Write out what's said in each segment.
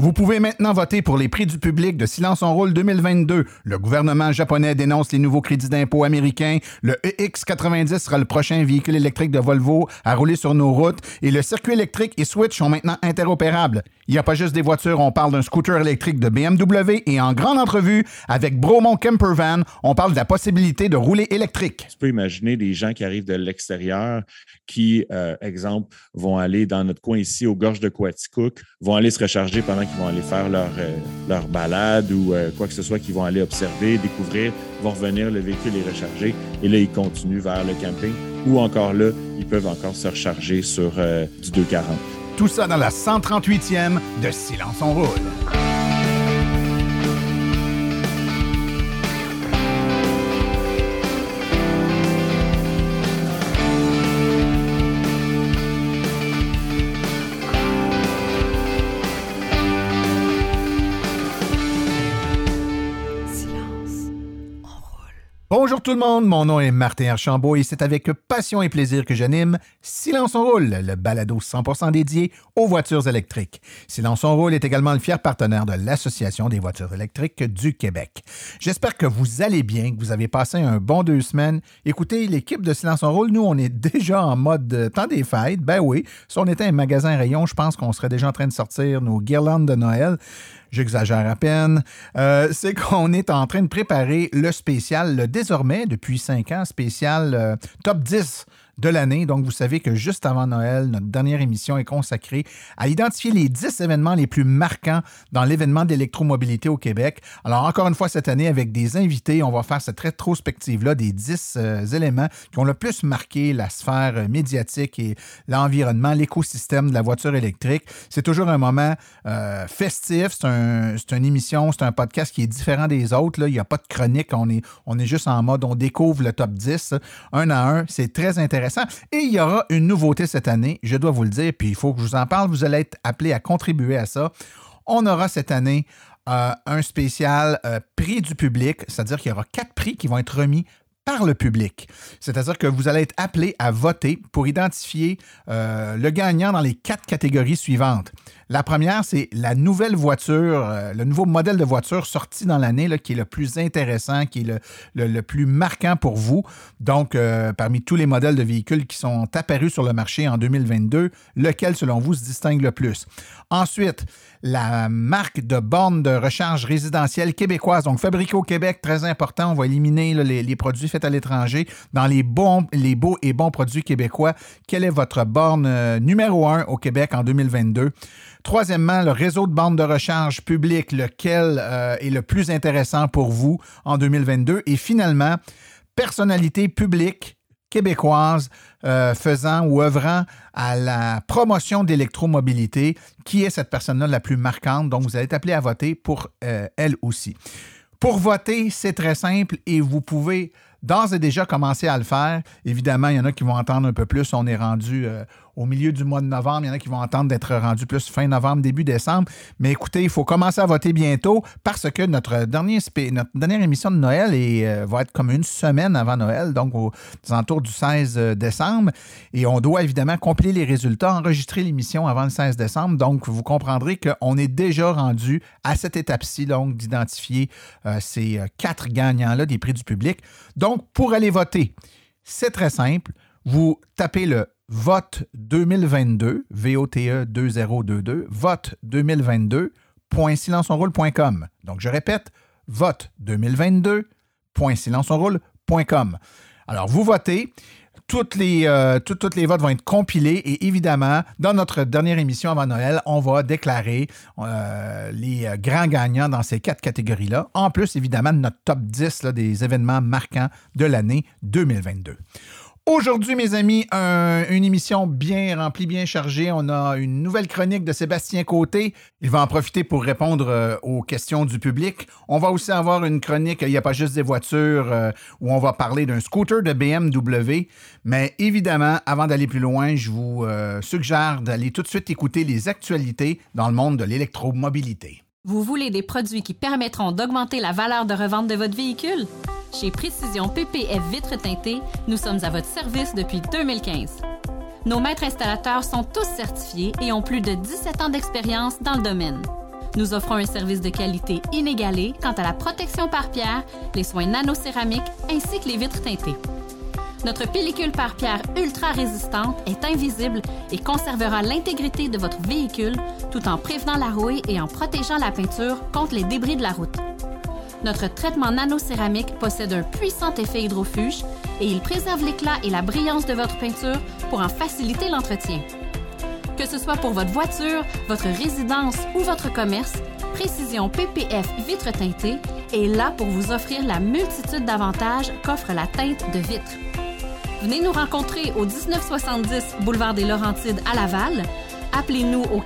Vous pouvez maintenant voter pour les prix du public de Silence en rôle 2022. Le gouvernement japonais dénonce les nouveaux crédits d'impôt américains. Le EX90 sera le prochain véhicule électrique de Volvo à rouler sur nos routes. Et le circuit électrique et Switch sont maintenant interopérables. Il n'y a pas juste des voitures, on parle d'un scooter électrique de BMW et en grande entrevue avec Bromont Campervan, on parle de la possibilité de rouler électrique. Tu peux imaginer des gens qui arrivent de l'extérieur qui, euh, exemple, vont aller dans notre coin ici, aux gorges de Quaticook, vont aller se recharger pendant qu'ils vont aller faire leur, euh, balade ou euh, quoi que ce soit, qu'ils vont aller observer, découvrir, vont revenir, le véhicule est rechargé et là, ils continuent vers le camping ou encore là, ils peuvent encore se recharger sur du 240. Tout ça dans la 138e de Silence on roule. Bonjour tout le monde, mon nom est Martin Archambault et c'est avec passion et plaisir que j'anime Silence on roule, le balado 100% dédié aux voitures électriques. Silence on roule est également le fier partenaire de l'Association des voitures électriques du Québec. J'espère que vous allez bien, que vous avez passé un bon deux semaines. Écoutez, l'équipe de Silence on roule, nous, on est déjà en mode temps des fêtes. Ben oui, si on était un magasin rayon, je pense qu'on serait déjà en train de sortir nos guirlandes de Noël j'exagère à peine, euh, c'est qu'on est en train de préparer le spécial, désormais, depuis cinq ans, spécial euh, top 10 de l'année. Donc, vous savez que juste avant Noël, notre dernière émission est consacrée à identifier les 10 événements les plus marquants dans l'événement d'électromobilité au Québec. Alors, encore une fois, cette année, avec des invités, on va faire cette rétrospective-là des 10 euh, éléments qui ont le plus marqué la sphère euh, médiatique et l'environnement, l'écosystème de la voiture électrique. C'est toujours un moment euh, festif. C'est un, une émission, c'est un podcast qui est différent des autres. Il n'y a pas de chronique. On est, on est juste en mode, on découvre le top 10 un à un. C'est très intéressant. Et il y aura une nouveauté cette année, je dois vous le dire, puis il faut que je vous en parle. Vous allez être appelé à contribuer à ça. On aura cette année euh, un spécial euh, prix du public, c'est-à-dire qu'il y aura quatre prix qui vont être remis par le public. C'est-à-dire que vous allez être appelé à voter pour identifier euh, le gagnant dans les quatre catégories suivantes. La première, c'est la nouvelle voiture, euh, le nouveau modèle de voiture sorti dans l'année qui est le plus intéressant, qui est le, plus marquant pour vous. Donc, euh, parmi tous les modèles de véhicules qui sont apparus sur le marché en 2022, lequel, selon vous, se distingue le plus? Ensuite, la marque de bornes de recharge résidentielle québécoise, donc fabriquée au Québec, très important. On va éliminer les, produits faits à l'étranger dans les, bons, les beaux et bons produits québécois. Quelle est votre borne euh, numéro un au Québec en 2022? Troisièmement, le réseau de bandes de recharge publique, lequel euh, est le plus intéressant pour vous en 2022. Et finalement, personnalité publique québécoise euh, faisant ou œuvrant à la promotion d'électromobilité, qui est cette personne-là la plus marquante. Donc, vous allez être appelé à voter pour euh, elle aussi. Pour voter, c'est très simple et vous pouvez d'ores et déjà commencer à le faire. Évidemment, il y en a qui vont entendre un peu plus. On est rendu au milieu du mois de novembre. Il y en a qui vont entendre d'être rendus plus fin novembre, début décembre. Mais écoutez, il faut commencer à voter bientôt parce que notre, dernier, notre dernière émission de Noël euh, va être comme une semaine avant Noël, donc aux, alentours du 16 euh, décembre. Et on doit évidemment compiler les résultats, enregistrer l'émission avant le 16 décembre. Donc, vous comprendrez qu'on est déjà rendu à cette étape-ci, donc d'identifier euh, ces quatre gagnants-là des prix du public. Donc, pour aller voter, c'est très simple. Vous tapez le vote 2022, VOTE 2022, vote 2022.silenceonroule.com. Donc, je répète, vote 2022.silenceonroule.com. Alors, vous votez. Toutes les, euh, toutes, les votes vont être compilés et évidemment, dans notre dernière émission avant Noël, on va déclarer euh, les euh, grands gagnants dans ces quatre catégories-là. En plus, évidemment, de notre top 10 des événements marquants de l'année 2022. Aujourd'hui, mes amis, un- une émission bien remplie, bien chargée. On a une nouvelle chronique de Sébastien Côté. Il va en profiter pour répondre euh, aux questions du public. On va aussi avoir une chronique, il n'y a pas juste des voitures, euh, où on va parler d'un scooter de BMW. Mais évidemment, avant d'aller plus loin, je vous euh, suggère d'aller tout de suite écouter les actualités dans le monde de l'électromobilité. Vous voulez des produits qui permettront d'augmenter la valeur de revente de votre véhicule? Chez Précision PPF Vitres teintées, nous sommes à votre service depuis 2015. Nos maîtres installateurs sont tous certifiés et ont plus de 17 ans d'expérience dans le domaine. Nous offrons un service de qualité inégalé quant à la protection par pierre, les soins nanocéramiques ainsi que les vitres teintées. Notre pellicule par pierre ultra résistante est invisible et conservera l'intégrité de votre véhicule tout en prévenant la rouille et en protégeant la peinture contre les débris de la route. Notre traitement nanocéramique possède un puissant effet hydrofuge et il préserve l'éclat et la brillance de votre peinture pour en faciliter l'entretien. Que ce soit pour votre voiture, votre résidence ou votre commerce, Précision PPF Vitre teintée est là pour vous offrir la multitude d'avantages qu'offre la teinte de vitre. Venez nous rencontrer au 1970 boulevard des Laurentides à Laval. Appelez-nous au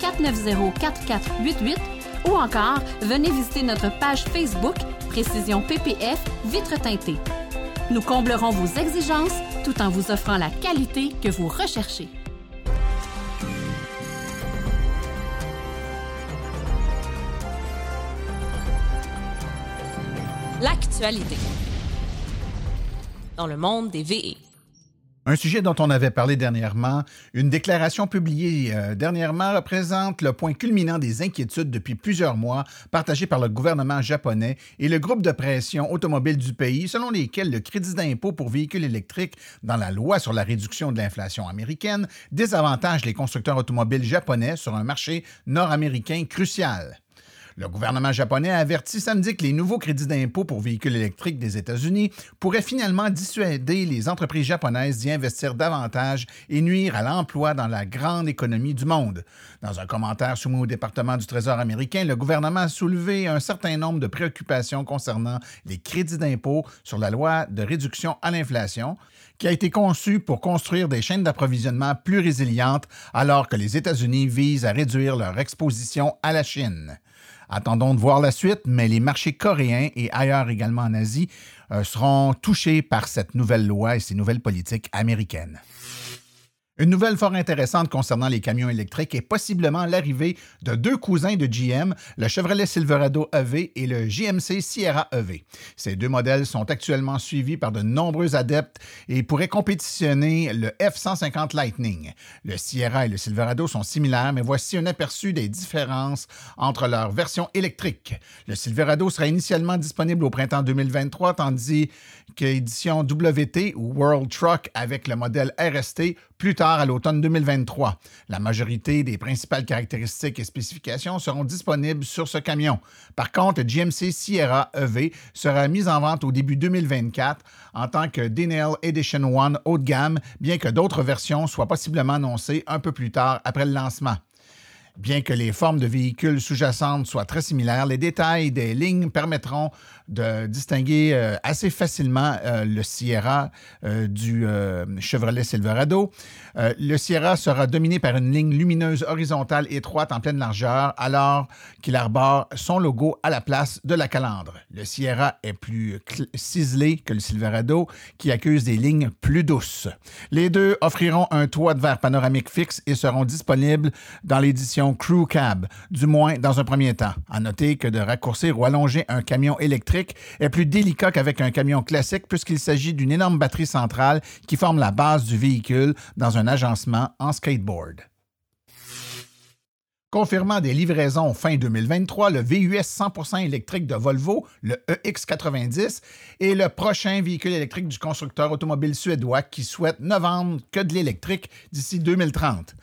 450-490-4488 ou encore venez visiter notre page Facebook Précision PPF Vitre teintée. Nous comblerons vos exigences tout en vous offrant la qualité que vous recherchez. L'actualité. Dans le monde des VE. Un sujet dont on avait parlé dernièrement, une déclaration publiée euh, dernièrement représente le point culminant des inquiétudes depuis plusieurs mois partagées par le gouvernement japonais et le groupe de pression automobile du pays, selon lesquels le crédit d'impôt pour véhicules électriques dans la loi sur la réduction de l'inflation américaine désavantage les constructeurs automobiles japonais sur un marché nord-américain crucial. Le gouvernement japonais a averti samedi que les nouveaux crédits d'impôt pour véhicules électriques des États-Unis pourraient finalement dissuader les entreprises japonaises d'y investir davantage et nuire à l'emploi dans la grande économie du monde. Dans un commentaire soumis au département du Trésor américain, le gouvernement a soulevé un certain nombre de préoccupations concernant les crédits d'impôt sur la loi de réduction à l'inflation, qui a été conçue pour construire des chaînes d'approvisionnement plus résilientes alors que les États-Unis visent à réduire leur exposition à la Chine. Attendons de voir la suite, mais les marchés coréens et ailleurs également en Asie euh, seront touchés par cette nouvelle loi et ces nouvelles politiques américaines. Une nouvelle fort intéressante concernant les camions électriques est possiblement l'arrivée de deux cousins de GM, le Chevrolet Silverado EV et le GMC Sierra EV. Ces deux modèles sont actuellement suivis par de nombreux adeptes et pourraient compétitionner le F-150 Lightning. Le Sierra et le Silverado sont similaires, mais voici un aperçu des différences entre leurs versions électriques. Le Silverado sera initialement disponible au printemps 2023, tandis qu'édition WT ou World Truck avec le modèle RST plus tard à l'automne 2023. La majorité des principales caractéristiques et spécifications seront disponibles sur ce camion. Par contre, le GMC Sierra EV sera mis en vente au début 2024 en tant que Denel Edition One haut de gamme, bien que d'autres versions soient possiblement annoncées un peu plus tard après le lancement. Bien que les formes de véhicules sous-jacentes soient très similaires, les détails des lignes permettront de distinguer euh, assez facilement euh, le Sierra euh, du Chevrolet Silverado. Le Sierra sera dominé par une ligne lumineuse horizontale étroite en pleine largeur, alors qu'il arbore son logo à la place de la calandre. Le Sierra est plus ciselé que le Silverado, qui accuse des lignes plus douces. Les deux offriront un toit de verre panoramique fixe et seront disponibles dans l'édition Crew Cab, du moins dans un premier temps. À noter que de raccourcir ou allonger un camion électrique est plus délicat qu'avec un camion classique puisqu'il s'agit d'une énorme batterie centrale qui forme la base du véhicule dans un agencement en skateboard. Confirmant des livraisons fin 2023, le VUS 100% électrique de Volvo, le EX90, est le prochain véhicule électrique du constructeur automobile suédois qui souhaite ne vendre que de l'électrique d'ici 2030.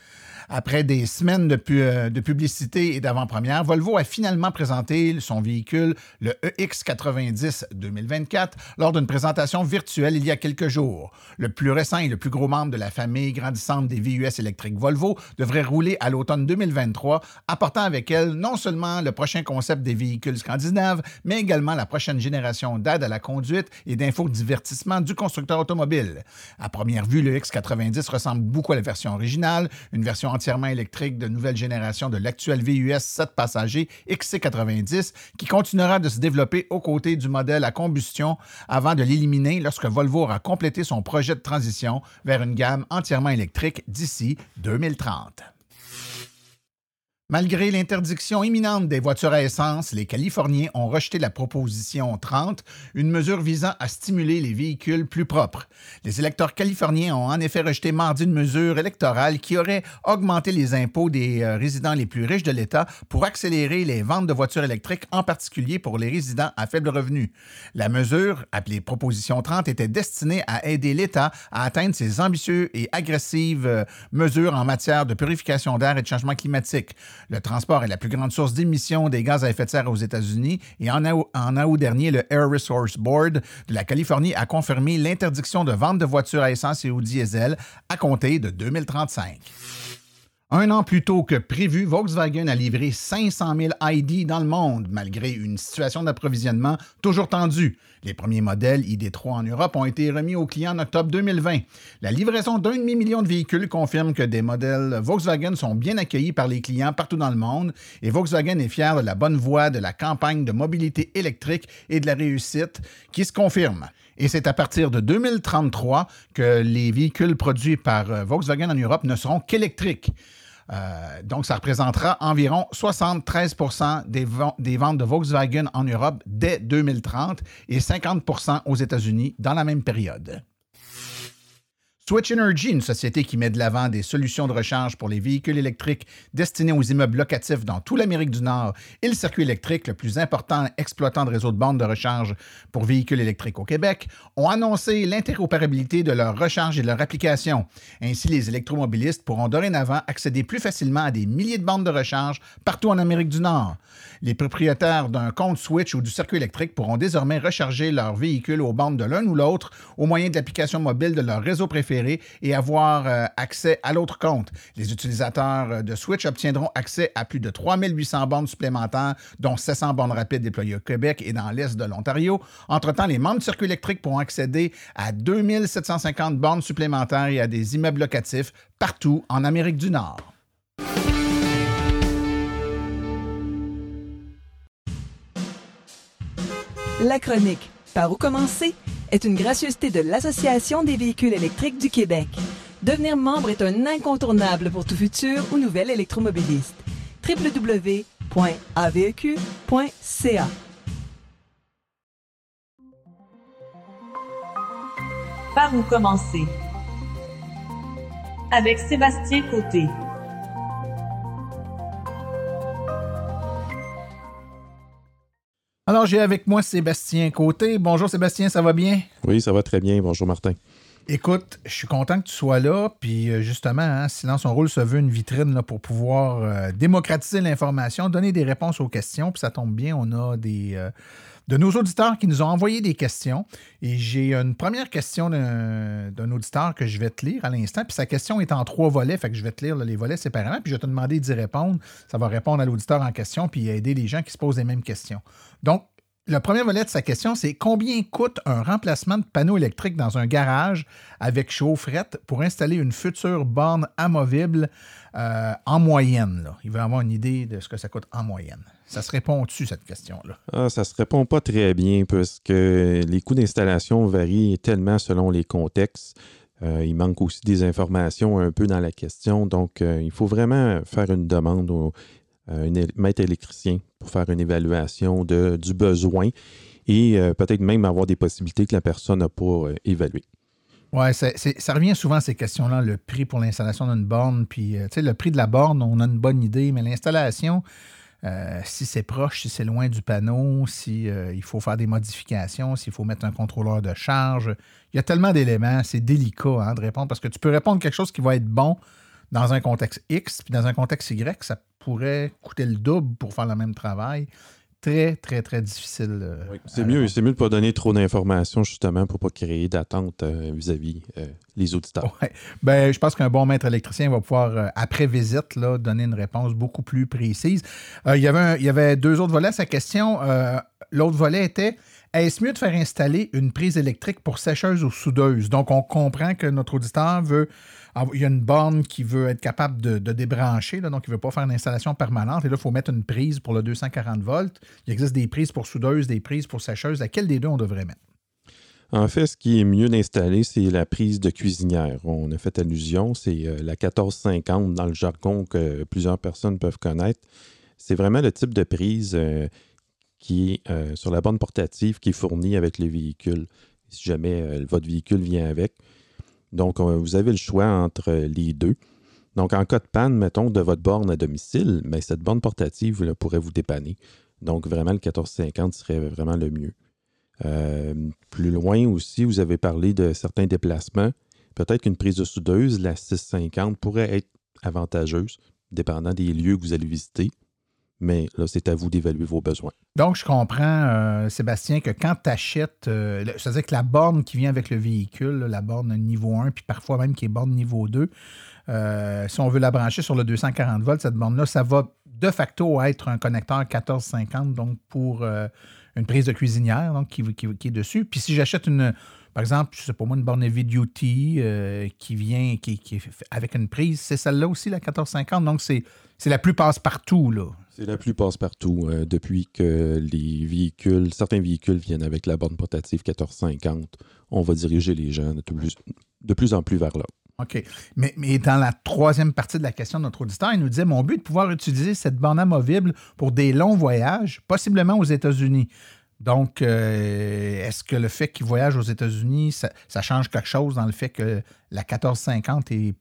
Après des semaines euh, de publicité et d'avant-première, Volvo a finalement présenté son véhicule, le E EX90 2024, lors d'une présentation virtuelle il y a quelques jours. Le plus récent et le plus gros membre de la famille grandissante des VUS électriques Volvo devrait rouler à l'automne 2023, apportant avec elle non seulement le prochain concept des véhicules scandinaves, mais également la prochaine génération d'aide à la conduite et d'infodivertissement du constructeur automobile. À première vue, le X90 ressemble beaucoup à la version originale, une version entièrement électrique de nouvelle génération de l'actuel VUS 7 passagers XC90 qui continuera de se développer aux côtés du modèle à combustion avant de l'éliminer lorsque Volvo aura complété son projet de transition vers une gamme entièrement électrique d'ici 2030. Malgré l'interdiction imminente des voitures à essence, les Californiens ont rejeté la proposition 30, une mesure visant à stimuler les véhicules plus propres. Les électeurs californiens ont en effet rejeté mardi une mesure électorale qui aurait augmenté les impôts des euh, résidents les plus riches de l'État pour accélérer les ventes de voitures électriques, en particulier pour les résidents à faible revenu. La mesure, appelée Proposition 30, était destinée à aider l'État à atteindre ses ambitieuses et agressives euh, mesures en matière de purification d'air et de changement climatique. Le transport est la plus grande source d'émissions des gaz à effet de serre aux États-Unis et en août, en août dernier, le Air Resource Board de la Californie a confirmé l'interdiction de vente de voitures à essence et au diesel à compter de 2035. Un an plus tôt que prévu, Volkswagen a livré 500 000 ID dans le monde, malgré une situation d'approvisionnement toujours tendue. Les premiers modèles ID3 en Europe ont été remis aux clients en octobre 2020. La livraison d'un demi-million de véhicules confirme que des modèles Volkswagen sont bien accueillis par les clients partout dans le monde et Volkswagen est fier de la bonne voie de la campagne de mobilité électrique et de la réussite qui se confirme. Et c'est à partir de 2033 que les véhicules produits par euh, Volkswagen en Europe ne seront qu'électriques. Euh, donc, ça représentera environ 73 des, des ventes de Volkswagen en Europe dès 2030 et 50% aux États-Unis dans la même période. Switch Energy, une société qui met de l'avant des solutions de recharge pour les véhicules électriques destinés aux immeubles locatifs dans toute l'Amérique du Nord et le circuit électrique le plus important exploitant de réseaux de bandes de recharge pour véhicules électriques au Québec, ont annoncé l'interopérabilité de leur recharge et de leur application. Ainsi, les électromobilistes pourront dorénavant accéder plus facilement à des milliers de bandes de recharge partout en Amérique du Nord. Les propriétaires d'un compte Switch ou du circuit électrique pourront désormais recharger leur véhicule aux bandes de l'un ou l'autre au moyen de l'application mobile de leur réseau préféré et avoir euh, accès à l'autre compte. Les utilisateurs euh, de Switch obtiendront accès à plus de 3800 bornes supplémentaires, dont 700 bornes rapides déployées au Québec et dans l'Est de l'Ontario. Entre-temps, les membres du circuit électrique pourront accéder à 2750 bornes supplémentaires et à des immeubles locatifs partout en Amérique du Nord. La chronique Par où commencer est une gracieuseté de l'Association des véhicules électriques du Québec. Devenir membre est un incontournable pour tout futur ou nouvel électromobiliste. www.aveq.ca Par où commencer? Avec Sébastien Côté. Alors, j'ai avec moi Sébastien Côté. Bonjour Sébastien, ça va bien? Oui, ça va très bien. Bonjour Martin. Écoute, je suis content que tu sois là. Puis euh, justement, hein, Silence on roule se veut une vitrine là, pour pouvoir euh, démocratiser l'information, donner des réponses aux questions. Puis ça tombe bien, on a des euh, de nos auditeurs qui nous ont envoyé des questions. Et j'ai une première question d'un auditeur que je vais te lire à l'instant. Puis sa question est en trois volets, fait que je vais te lire les volets séparément. Puis je vais te demander d'y répondre. Ça va répondre à l'auditeur en question puis aider les gens qui se posent les mêmes questions. Donc, le premier volet de sa question, c'est combien coûte un remplacement de panneau électrique dans un garage avec chaufferette pour installer une future borne amovible euh, en moyenne? Il veut avoir une idée de ce que ça coûte en moyenne. Ça se répond-tu, cette question-là? Ah, ça se répond pas très bien parce que les coûts d'installation varient tellement selon les contextes. Euh, il manque aussi des informations un peu dans la question. Donc, euh, il faut vraiment faire une demande au un él- maître électricien pour faire une évaluation de, du besoin et euh, peut-être même avoir des possibilités que la personne n'a pas euh, évaluées. Oui, ça revient souvent à ces questions-là, le prix pour l'installation d'une borne. Puis, euh, tu sais, le prix de la borne, on a une bonne idée, mais l'installation, euh, si c'est proche, si c'est loin du panneau, si euh, il faut faire des modifications, s'il faut mettre un contrôleur de charge, il y a tellement d'éléments, c'est délicat hein, de répondre parce que tu peux répondre quelque chose qui va être bon dans un contexte X, puis dans un contexte Y, ça pourrait coûter le double pour faire le même travail très, très, très difficile. euh, C'est mieux, c'est mieux de ne pas donner trop d'informations justement pour ne pas créer d'attente euh, vis-à-vis euh, les auditeurs. Ouais. Ben, je pense qu'un bon maître électricien va pouvoir, euh, après visite, là, donner une réponse beaucoup plus précise. Il, y avait un- il y avait deux autres volets à sa question. L'autre volet était est-ce mieux de faire installer une prise électrique pour sécheuse ou soudeuse? Donc, on comprend que notre auditeur veut. Avoir- Il y a une borne qui veut être capable de, débrancher, donc il ne veut pas faire une installation permanente. Et là, il faut mettre une prise pour le 240 volts. Il existe des prises pour soudeuse, des prises pour sécheuse. Laquelle des deux on devrait mettre? En fait, ce qui est mieux d'installer, c'est la prise de cuisinière. On a fait allusion, c'est euh, la 1450 dans le jargon que plusieurs personnes peuvent connaître. C'est vraiment le type de prise euh, qui est euh, sur la borne portative qui est fournie avec le véhicule, si jamais votre véhicule vient avec. Donc, euh, vous avez le choix entre les deux. Donc, en cas de panne, mettons, de votre borne à domicile, mais cette borne portative pourrait vous dépanner. Donc, vraiment, le 1450 serait vraiment le mieux. Euh, plus loin aussi, vous avez parlé de certains déplacements. Peut-être qu'une prise de soudeuse, la 650, pourrait être avantageuse, dépendant des lieux que vous allez visiter. Mais là, c'est à vous d'évaluer vos besoins. Donc, je comprends, euh, Sébastien, que quand tu achètes, euh, c'est-à-dire que la borne qui vient avec le véhicule, la borne niveau 1, puis parfois même qui est borne niveau 2, euh, si on veut la brancher sur le 240 volts, cette borne-là, ça va de facto être un connecteur 1450, donc pour une prise de cuisinière donc, qui est dessus. Puis si j'achète une, par exemple, je sais pas moi, une borne heavy duty euh, qui vient qui, qui est avec une prise, c'est celle-là aussi, la 1450. Donc, c'est c'est la plus passe-partout, là. C'est la plus passe-partout euh, depuis que les véhicules, certains véhicules viennent avec la borne portative 1450. On va diriger les gens de plus, de plus en plus vers là. OK. Mais, mais dans la troisième partie de la question de notre auditeur, il nous disait Mon but est de pouvoir utiliser cette borne amovible pour des longs voyages, possiblement aux États-Unis. Donc, euh, est-ce que le fait qu'il voyage aux États-Unis, ça, change quelque chose dans le fait que la 1450 est-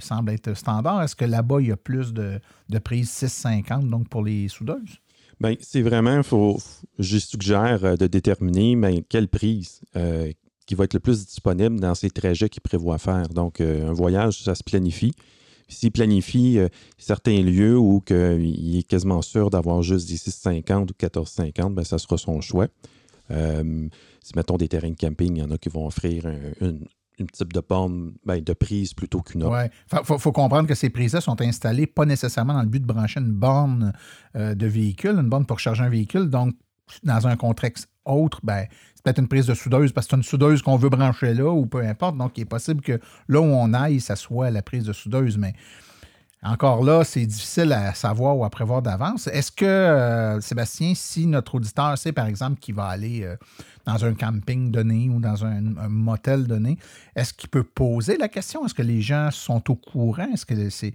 semble être standard? Est-ce que là-bas, il y a plus de, de prises 650, donc pour les soudeuses? Bien, c'est vraiment, faut, je suggère euh, de déterminer ben, quelle prise euh, qui va être le plus disponible dans ces trajets qu'il prévoit faire. Donc, un voyage, ça se planifie. S'il planifie euh, certains lieux où il est quasiment sûr d'avoir juste des 650 ou 1450, ben, ça sera son choix. Euh, si, mettons, des terrains de camping, il y en a qui vont offrir un- une, une type de borne, ben, de prise plutôt qu'une autre. Oui. Il faut, faut comprendre que ces prises-là sont installées pas nécessairement dans le but de brancher une borne euh, de véhicule, une borne pour charger un véhicule. Donc, dans un contexte autre, ben, c'est peut-être une prise de soudeuse parce que c'est une soudeuse qu'on veut brancher là ou peu importe. Donc, il est possible que là où on aille, ça soit la prise de soudeuse. Mais encore là, c'est difficile à savoir ou à prévoir d'avance. Est-ce que, euh, Sébastien, si notre auditeur sait, par exemple, qu'il va aller euh, dans un camping donné ou dans un, motel donné, est-ce qu'il peut poser la question? Est-ce que les gens sont au courant? Est-ce que c'est.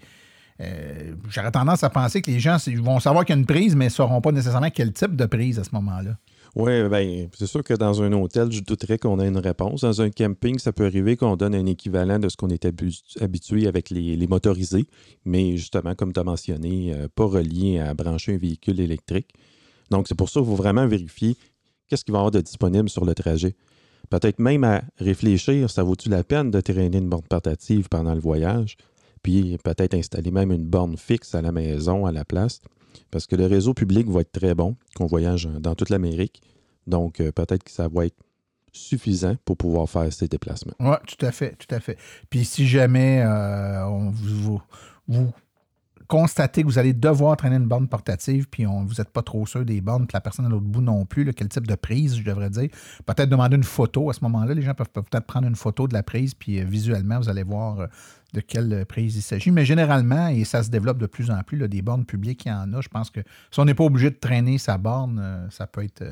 euh, J'aurais tendance à penser que les gens vont savoir qu'il y a une prise, mais ne sauront pas nécessairement quel type de prise à ce moment-là. Oui, ben, c'est sûr que dans un hôtel, je douterais qu'on ait une réponse. Dans un camping, ça peut arriver qu'on donne un équivalent de ce qu'on est habitué avec les, les motorisés, mais justement, comme tu as mentionné, euh, pas relié à brancher un véhicule électrique. Donc, c'est pour ça qu'il faut vraiment vérifier qu'est-ce qu'il va y avoir de disponible sur le trajet. Peut-être même à réfléchir, ça vaut-tu la peine de traîner une borne portative pendant le voyage, puis peut-être installer même une borne fixe à la maison, à la place, parce que le réseau public va être très bon, qu'on voyage dans toute l'Amérique. Donc, euh, peut-être que ça va être suffisant pour pouvoir faire ces déplacements. Oui, tout à fait, tout à fait. Puis si jamais euh, on vous constatez que vous allez devoir traîner une borne portative, puis on, vous n'êtes pas trop sûr des bornes, puis la personne à l'autre bout non plus, là, quel type de prise, je devrais dire, peut-être demander une photo à ce moment-là. Les gens peuvent, peut-être prendre une photo de la prise, puis euh, visuellement, vous allez voir euh, de quelle euh, prise il s'agit. Mais généralement, et ça se développe de plus en plus, des bornes publiques, il y en a. Je pense que si on n'est pas obligé de traîner sa borne, ça peut être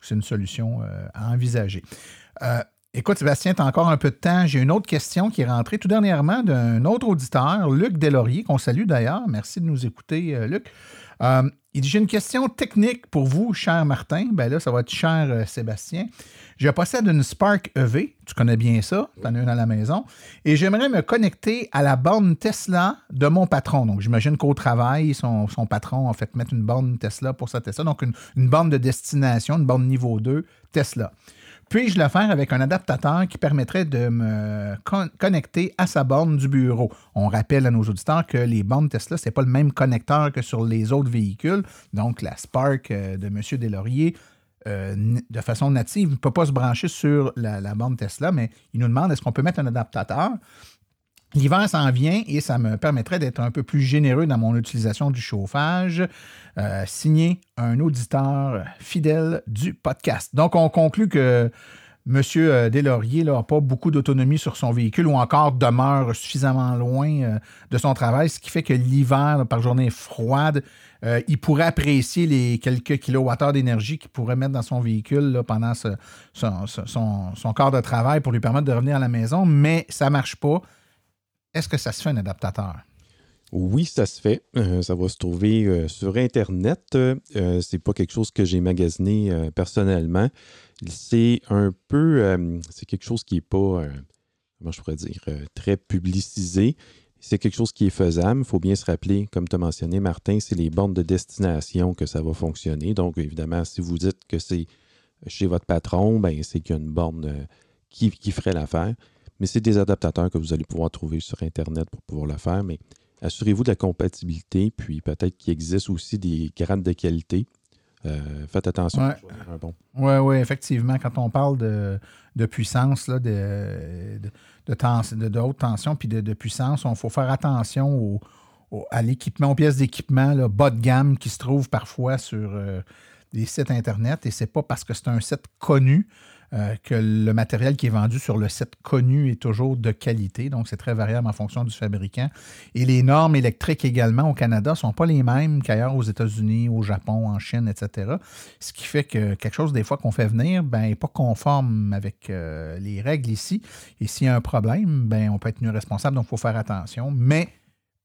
c'est une solution à envisager. Écoute, Sébastien, tu as encore un peu de temps. J'ai une autre question qui est rentrée tout dernièrement d'un autre auditeur, Luc Delaurier, qu'on salue d'ailleurs. Merci de nous écouter, euh, Luc. Euh, il dit J'ai une question technique pour vous, cher Martin. Ben là, ça va être cher euh, Sébastien. Je possède une Spark EV. Tu connais bien ça. Tu en as une à la maison. Et j'aimerais me connecter à la borne Tesla de mon patron. Donc, j'imagine qu'au travail, son, son patron a fait mettre une borne Tesla pour sa Tesla. Donc, une, une borne de destination, une borne niveau 2 Tesla. Puis-je le faire avec un adaptateur qui permettrait de me con- connecter à sa borne du bureau? On rappelle à nos auditeurs que les bornes Tesla, ce n'est pas le même connecteur que sur les autres véhicules. Donc, la Spark euh, de M. Deslauriers, euh, de façon native, ne peut pas se brancher sur la borne Tesla, mais il nous demande est-ce qu'on peut mettre un adaptateur? L'hiver s'en vient et ça me permettrait d'être un peu plus généreux dans mon utilisation du chauffage. Euh, signé un auditeur fidèle du podcast. Donc, on conclut que M. Deslauriers n'a pas beaucoup d'autonomie sur son véhicule ou encore demeure suffisamment loin euh, de son travail, ce qui fait que l'hiver, par journée froide, euh, il pourrait apprécier les quelques kilowattheures d'énergie qu'il pourrait mettre dans son véhicule pendant son, son, quart de travail pour lui permettre de revenir à la maison, mais ça ne marche pas. Est-ce que ça se fait un adaptateur? Oui, ça se fait. Euh, ça va se trouver euh, sur Internet. Euh, c'est pas quelque chose que j'ai magasiné euh, personnellement. C'est un peu. c'est quelque chose qui n'est pas. comment je pourrais dire? très publicisé. C'est quelque chose qui est faisable. Il faut bien se rappeler, comme tu as mentionné, Martin, c'est les bornes de destination que ça va fonctionner. Donc, évidemment, si vous dites que c'est chez votre patron, ben, c'est qu'il y a une borne qui, qui ferait l'affaire. Mais c'est des adaptateurs que vous allez pouvoir trouver sur Internet pour pouvoir le faire. Mais assurez-vous de la compatibilité, puis peut-être qu'il existe aussi des grades de qualité. Euh, faites attention Ouais. un bon. Oui, oui, effectivement. Quand on parle de, de puissance, là, de, de, de, tens- de- de haute tension puis de, de puissance, il faut faire attention au- au- à l'équipement, aux pièces d'équipement bas de gamme qui se trouvent parfois sur euh, des sites Internet. Et c'est pas parce que c'est un site connu euh, que le matériel qui est vendu sur le site connu est toujours de qualité. Donc, c'est très variable en fonction du fabricant. Et les normes électriques également au Canada ne sont pas les mêmes qu'ailleurs aux États-Unis, au Japon, en Chine, etc. Ce qui fait que quelque chose, des fois, qu'on fait venir, ben, n'est pas conforme avec euh, les règles ici. Et s'il y a un problème, ben, on peut être tenu responsable, donc il faut faire attention. Mais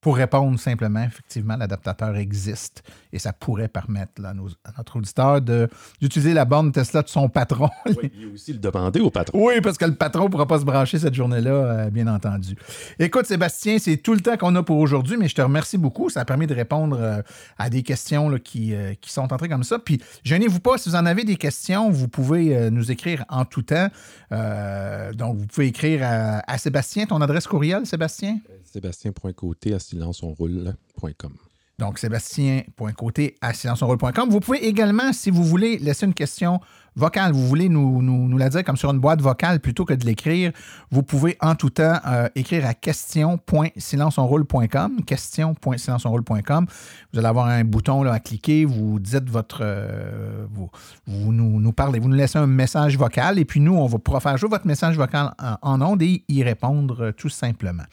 pour répondre simplement, effectivement, l'adaptateur existe et ça pourrait permettre là, à, nos- à notre auditeur d'utiliser la borne Tesla de son patron. Oui, puis aussi le demander au patron. Oui, parce que le patron ne pourra pas se brancher cette journée-là, euh, bien entendu. Écoute, Sébastien, c'est tout le temps qu'on a pour aujourd'hui, mais je te remercie beaucoup. Ça a permis de répondre euh, à des questions là, qui, euh, qui sont entrées comme ça. Puis, gênez-vous pas, si vous en avez des questions, vous pouvez nous écrire en tout temps. Donc, vous pouvez écrire à, à Sébastien. Ton adresse courriel, Sébastien? Sébastien.côté à silenceonroule.com. Donc, sébastien.côté à silenceonroule.com. Vous pouvez également, si vous voulez, laisser une question vocale, vous voulez nous, nous, nous la dire comme sur une boîte vocale plutôt que de l'écrire, vous pouvez en tout temps euh, écrire à question.silenceonroule.com, question.silenceonroule.com. Vous allez avoir un bouton là, à cliquer, vous dites votre... euh, vous vous nous, nous parlez, vous nous laissez un message vocal et puis nous, on va pouvoir faire jouer votre message vocal en, en ondes et y répondre euh, tout simplement.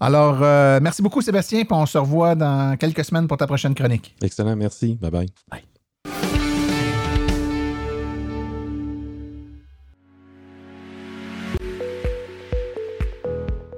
Alors, euh, merci beaucoup Sébastien, puis on se revoit dans quelques semaines pour ta prochaine chronique. Excellent, merci. Bye bye.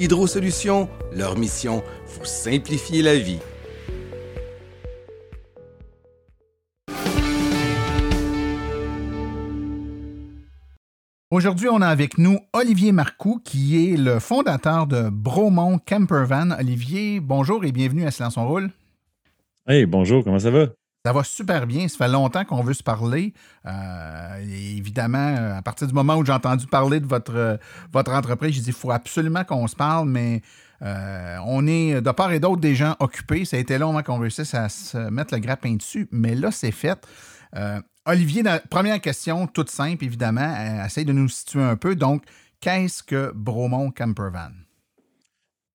Hydro Solutions, leur mission, vous simplifier la vie. Aujourd'hui, on a avec nous Olivier Marcoux, qui est le fondateur de Bromont Campervan. Olivier, bonjour et bienvenue à Silence on Roule. Hey, bonjour, comment ça va? Ça va super bien. Ça fait longtemps qu'on veut se parler. Euh, évidemment, euh, à partir du moment où j'ai entendu parler de votre, euh, entreprise, j'ai dit il faut absolument qu'on se parle, mais on est de part et d'autre des gens occupés. Ça a été long qu'on réussisse à se mettre le grappin dessus, mais là, c'est fait. Olivier, première question, toute simple, évidemment. Essaye de nous situer un peu. Donc, qu'est-ce que Bromont Campervan?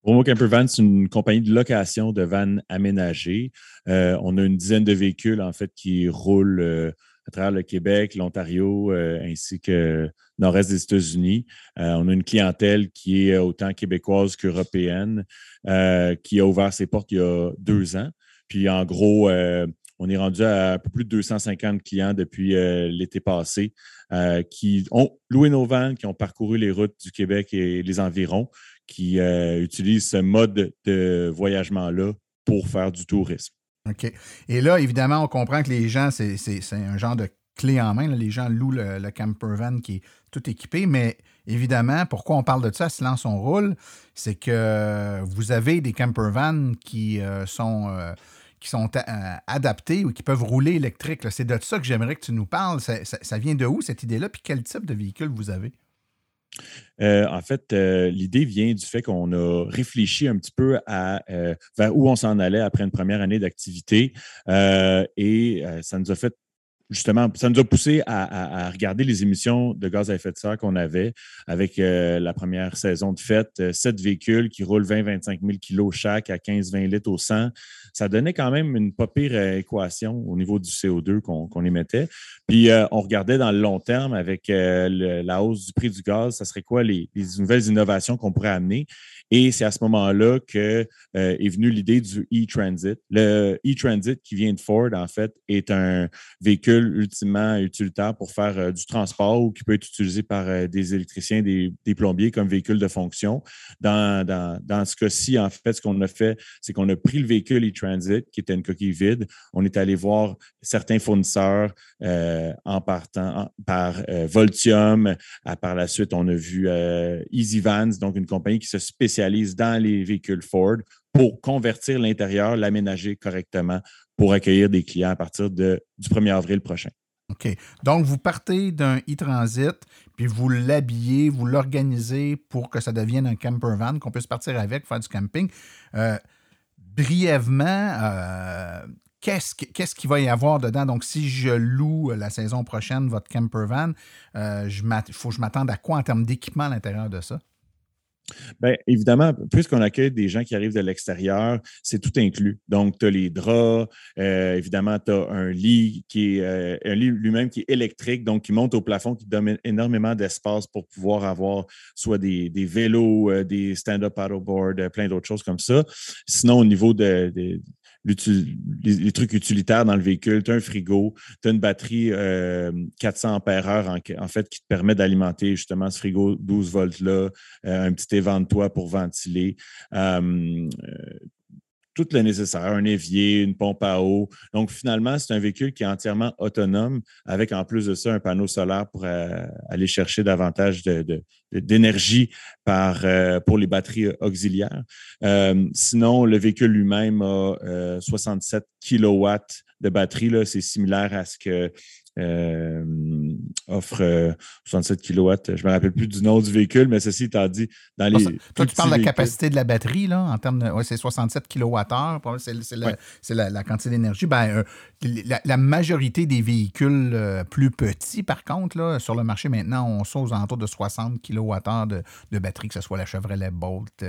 Promo Camper Van, c'est une compagnie de location de vannes aménagées. Euh, on a une dizaine de véhicules, en fait, qui roulent euh, à travers le Québec, l'Ontario, euh, ainsi que le nord-est des États-Unis. on a une clientèle qui est autant québécoise qu'européenne, qui a ouvert ses portes il y a deux ans. Puis, en gros, on est rendu à un peu plus de 250 clients depuis l'été passé qui ont loué nos vannes, qui ont parcouru les routes du Québec et les environs, qui euh, utilisent ce mode de voyagement-là pour faire du tourisme. OK. Et là, évidemment, on comprend que les gens, c'est un genre de clé en main. Les gens louent le, camper van qui est tout équipé, mais évidemment, pourquoi on parle de ça, silence on roule, c'est que vous avez des camper vans qui euh, sont, euh, qui sont adaptés ou qui peuvent rouler électrique. C'est de ça que j'aimerais que tu nous parles. ça vient de où cette idée-là? Puis quel type de véhicule vous avez? Euh, en fait, euh, l'idée vient du fait qu'on a réfléchi un petit peu à euh, vers où on s'en allait après une première année d'activité et ça nous a fait justement, ça nous a poussé à, regarder les émissions de gaz à effet de serre qu'on avait avec la première saison de fête. Sept véhicules qui roulent 20-25 000 kilos chaque à 15-20 litres au 100 ça donnait quand même une pas pire euh, équation au niveau du CO2 qu'on émettait. Puis euh, on regardait dans le long terme avec euh, la hausse du prix du gaz, ça serait quoi les, nouvelles innovations qu'on pourrait amener? Et c'est à ce moment-là que est venue l'idée du e-transit. Le e-transit qui vient de Ford, en fait, est un véhicule ultimement utilitaire pour faire du transport ou qui peut être utilisé par des électriciens, des, plombiers comme véhicule de fonction. Dans, dans, dans ce cas-ci, en fait, ce qu'on a fait, c'est qu'on a pris le véhicule e Qui était une coquille vide. On est allé voir certains fournisseurs euh, en partant par euh, Voltium. par la suite, on a vu euh, Easy Vans, donc une compagnie qui se spécialise dans les véhicules Ford pour convertir l'intérieur, l'aménager correctement pour accueillir des clients à partir de, du 1er avril prochain. OK. Donc, vous partez d'un e-transit, puis vous l'habillez, vous l'organisez pour que ça devienne un camper van, qu'on puisse partir avec, faire du camping brièvement, euh, qu'est-ce qu'il qui va y avoir dedans? Donc, si je loue la saison prochaine votre camper van, euh, il faut que je m'attende à quoi en termes d'équipement à l'intérieur de ça? Bien, évidemment, puisqu'on accueille des gens qui arrivent de l'extérieur, c'est tout inclus. Donc, tu as les draps, euh, évidemment, tu as un lit qui est un lit lui-même qui est électrique, donc qui monte au plafond, qui donne énormément d'espace pour pouvoir avoir soit des, vélos, des stand-up paddleboard, plein d'autres choses comme ça. Sinon, au niveau de, les, trucs utilitaires dans le véhicule. Tu as un frigo, tu as une batterie 400 ampères en, en, fait qui te permet d'alimenter justement ce frigo 12 volts-là, euh, un petit évent-toi pour ventiler. Euh, tout le nécessaire, un évier, une pompe à eau. Donc, finalement, c'est un véhicule qui est entièrement autonome, avec en plus de ça un panneau solaire pour euh, aller chercher davantage d'énergie euh, pour les batteries auxiliaires. Euh, sinon, le véhicule lui-même a 67 kilowatts de batterie. C'est similaire à ce que offre 67 euh, kW. Je ne me rappelle plus du nom du véhicule, mais ceci étant dit, dans les. Toi, tu parles de la capacité de la batterie, là, en termes de. c'est 67 kWh, c'est la, quantité d'énergie. Ben, euh, la, majorité des véhicules plus petits, par contre, là, sur le marché maintenant, on sont aux alentours de 60 kWh de, de batterie, que ce soit la Chevrolet Bolt,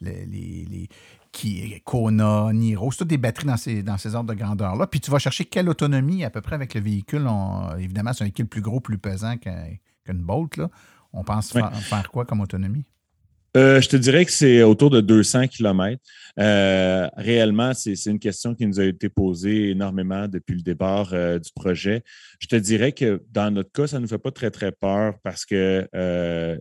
les qui Kona, Niro, c'est toutes des batteries dans ces, dans ces ordres de grandeur-là. Puis tu vas chercher quelle autonomie à peu près avec le véhicule. évidemment, c'est un véhicule plus gros, plus pesant qu'une Bolt. Là. On pense faire, quoi comme autonomie? Euh, je te dirais que c'est autour de 200 km. Euh, réellement, c'est une question qui nous a été posée énormément depuis le départ euh, du projet. Je te dirais que dans notre cas, ça ne nous fait pas très, très peur parce que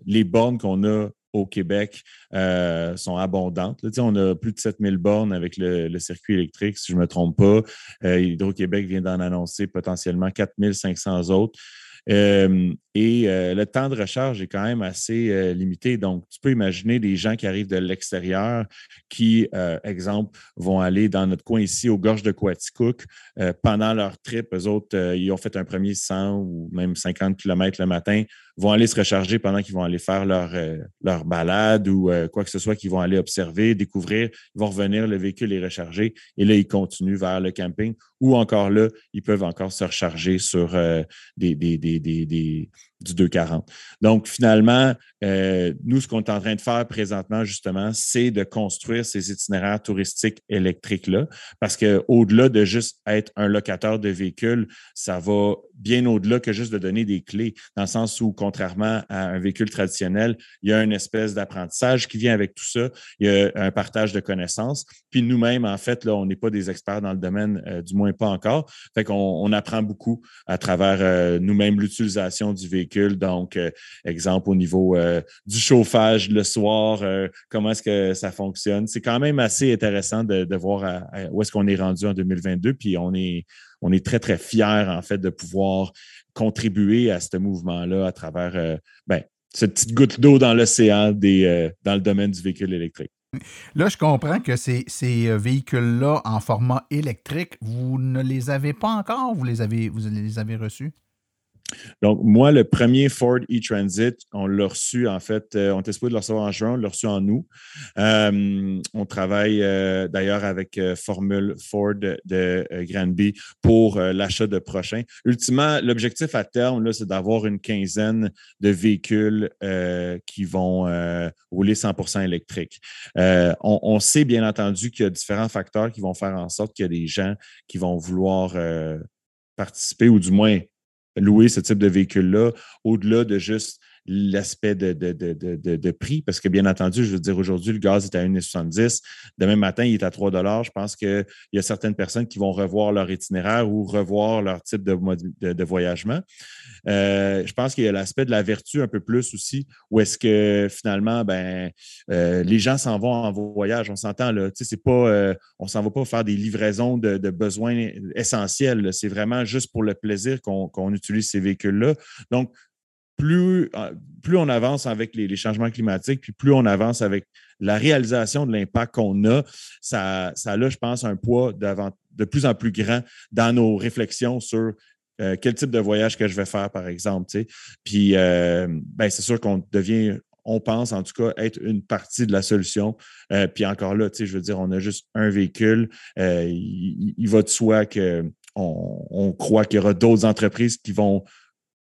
les bornes qu'on a au Québec euh, sont abondantes. On a plus de 7000 bornes avec le, circuit électrique, si je ne me trompe pas. Euh, Hydro-Québec vient d'en annoncer potentiellement 4500 autres. Euh, et le temps de recharge est quand même assez limité. Donc, tu peux imaginer des gens qui arrivent de l'extérieur qui, exemple, vont aller dans notre coin ici, aux gorges de Quaticook, pendant leur trip. Eux autres, ils ont fait un premier 100 ou même 50 km le matin, vont aller se recharger pendant qu'ils vont aller faire leur, euh, leur balade ou euh, quoi que ce soit qu'ils vont aller observer, découvrir. Ils vont revenir, le véhicule est rechargé et là, ils continuent vers le camping ou encore là, ils peuvent encore se recharger sur euh, des, des, des, des, du 240. Donc, finalement, euh, nous, ce qu'on est en train de faire présentement, justement, c'est de construire ces itinéraires touristiques électriques-là, parce qu'au-delà de juste être un locateur de véhicules, ça va bien au-delà que juste de donner des clés, dans le sens où, contrairement à un véhicule traditionnel, il y a une espèce d'apprentissage qui vient avec tout ça, il y a un partage de connaissances. Puis nous-mêmes, en fait, là, on n'est pas des experts dans le domaine, euh, du moins pas encore. Fait qu'on on apprend beaucoup à travers euh, nous-mêmes l'utilisation du véhicule. Donc, euh, exemple au niveau du chauffage le soir, comment est-ce que ça fonctionne? C'est quand même assez intéressant de, voir où est-ce qu'on est rendu en 2022. Puis on est on est très, très fiers, en fait, de pouvoir contribuer à ce mouvement-là à travers euh, ben, cette petite goutte d'eau dans l'océan des, euh, dans le domaine du véhicule électrique. Là, je comprends que ces, ces euh, véhicules-là en format électrique, vous ne les avez pas encore, vous les avez, vous les avez reçus? Donc, moi, le premier Ford e-Transit, on l'a reçu, en fait, euh, on était supposé le recevoir en juin, on l'a reçu en août. Euh, on travaille euh, d'ailleurs avec Formule Ford de Granby pour l'achat de prochains. Ultimement, l'objectif à terme, c'est d'avoir une quinzaine de véhicules qui vont rouler 100 électriques. On, on, sait bien entendu qu'il y a différents facteurs qui vont faire en sorte qu'il y a des gens qui vont vouloir participer ou du moins louer ce type de véhicule-là, au-delà de juste l'aspect de, de, prix, parce que bien entendu, je veux dire, aujourd'hui, le gaz est à 1,70. Demain matin, il est à 3 Je pense qu'il y a certaines personnes qui vont revoir leur itinéraire ou revoir leur type de, voyagement. Euh, je pense qu'il y a l'aspect de la vertu un peu plus aussi, où est-ce que finalement, ben, euh, les gens s'en vont en voyage. On s'entend, là, c'est pas, euh, on s'en va pas faire des livraisons de, besoins essentiels. C'est vraiment juste pour le plaisir qu'on utilise ces véhicules-là. Donc, plus, euh, plus on avance avec les, changements climatiques, puis plus on avance avec la réalisation de l'impact qu'on a, ça, ça a, je pense, un poids de plus en plus grand dans nos réflexions sur euh, quel type de voyage que je vais faire, par exemple. Puis, euh, ben, c'est sûr qu'on devient, on pense en tout cas être une partie de la solution. puis encore là, je veux dire, on a juste un véhicule. il, va de soi qu'on on croit qu'il y aura d'autres entreprises qui vont,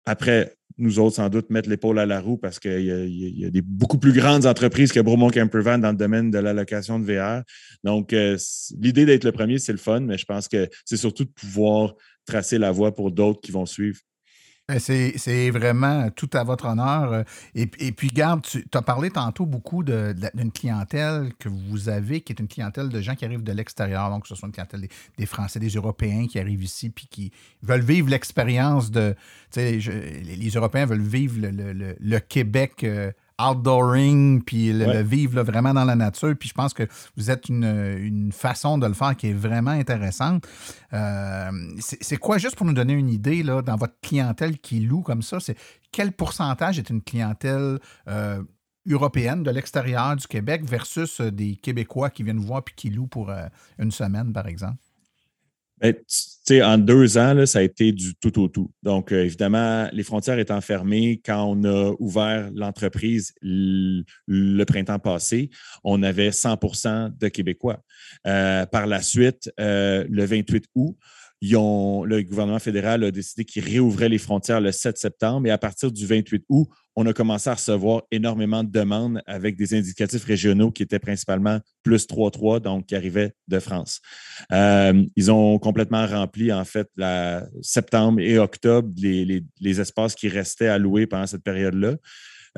après nous autres, sans doute, mettre l'épaule à la roue parce qu'il y a, des beaucoup plus grandes entreprises que Bromont Campervan dans le domaine de l'allocation de VR. Donc, euh, l'idée d'être le premier, c'est le fun, mais je pense que c'est surtout de pouvoir tracer la voie pour d'autres qui vont suivre. Ben, c'est vraiment tout à votre honneur. Euh, et, puis, garde, tu as parlé tantôt beaucoup d'une clientèle que vous avez, qui est une clientèle de gens qui arrivent de l'extérieur, donc ce soit une clientèle des, Français, des Européens qui arrivent ici, puis qui veulent vivre l'expérience de. Les, les, Européens veulent vivre le, Québec euh, outdooring, puis le, vivre vraiment dans la nature. Puis je pense que vous êtes une, façon de le faire qui est vraiment intéressante. Euh, c'est quoi, juste pour nous donner une idée, là, dans votre clientèle qui loue comme ça, c'est quel pourcentage est une clientèle euh, européenne de l'extérieur du Québec versus euh, des Québécois qui viennent voir puis qui louent pour une semaine, par exemple? En deux ans, ça a été du tout au tout. Donc, euh, évidemment, les frontières étant fermées, quand on a ouvert l'entreprise le, printemps passé, on avait 100% de Québécois. Euh, par la suite, euh, le 28 août, le gouvernement fédéral a décidé qu'il réouvrait les frontières le 7 septembre et à partir du 28 août, on a commencé à recevoir énormément de demandes avec des indicatifs régionaux qui étaient principalement plus 3-3, donc qui arrivaient de France. Euh, ils ont complètement rempli, en fait, la septembre et octobre, les, espaces qui restaient à louer pendant cette période-là.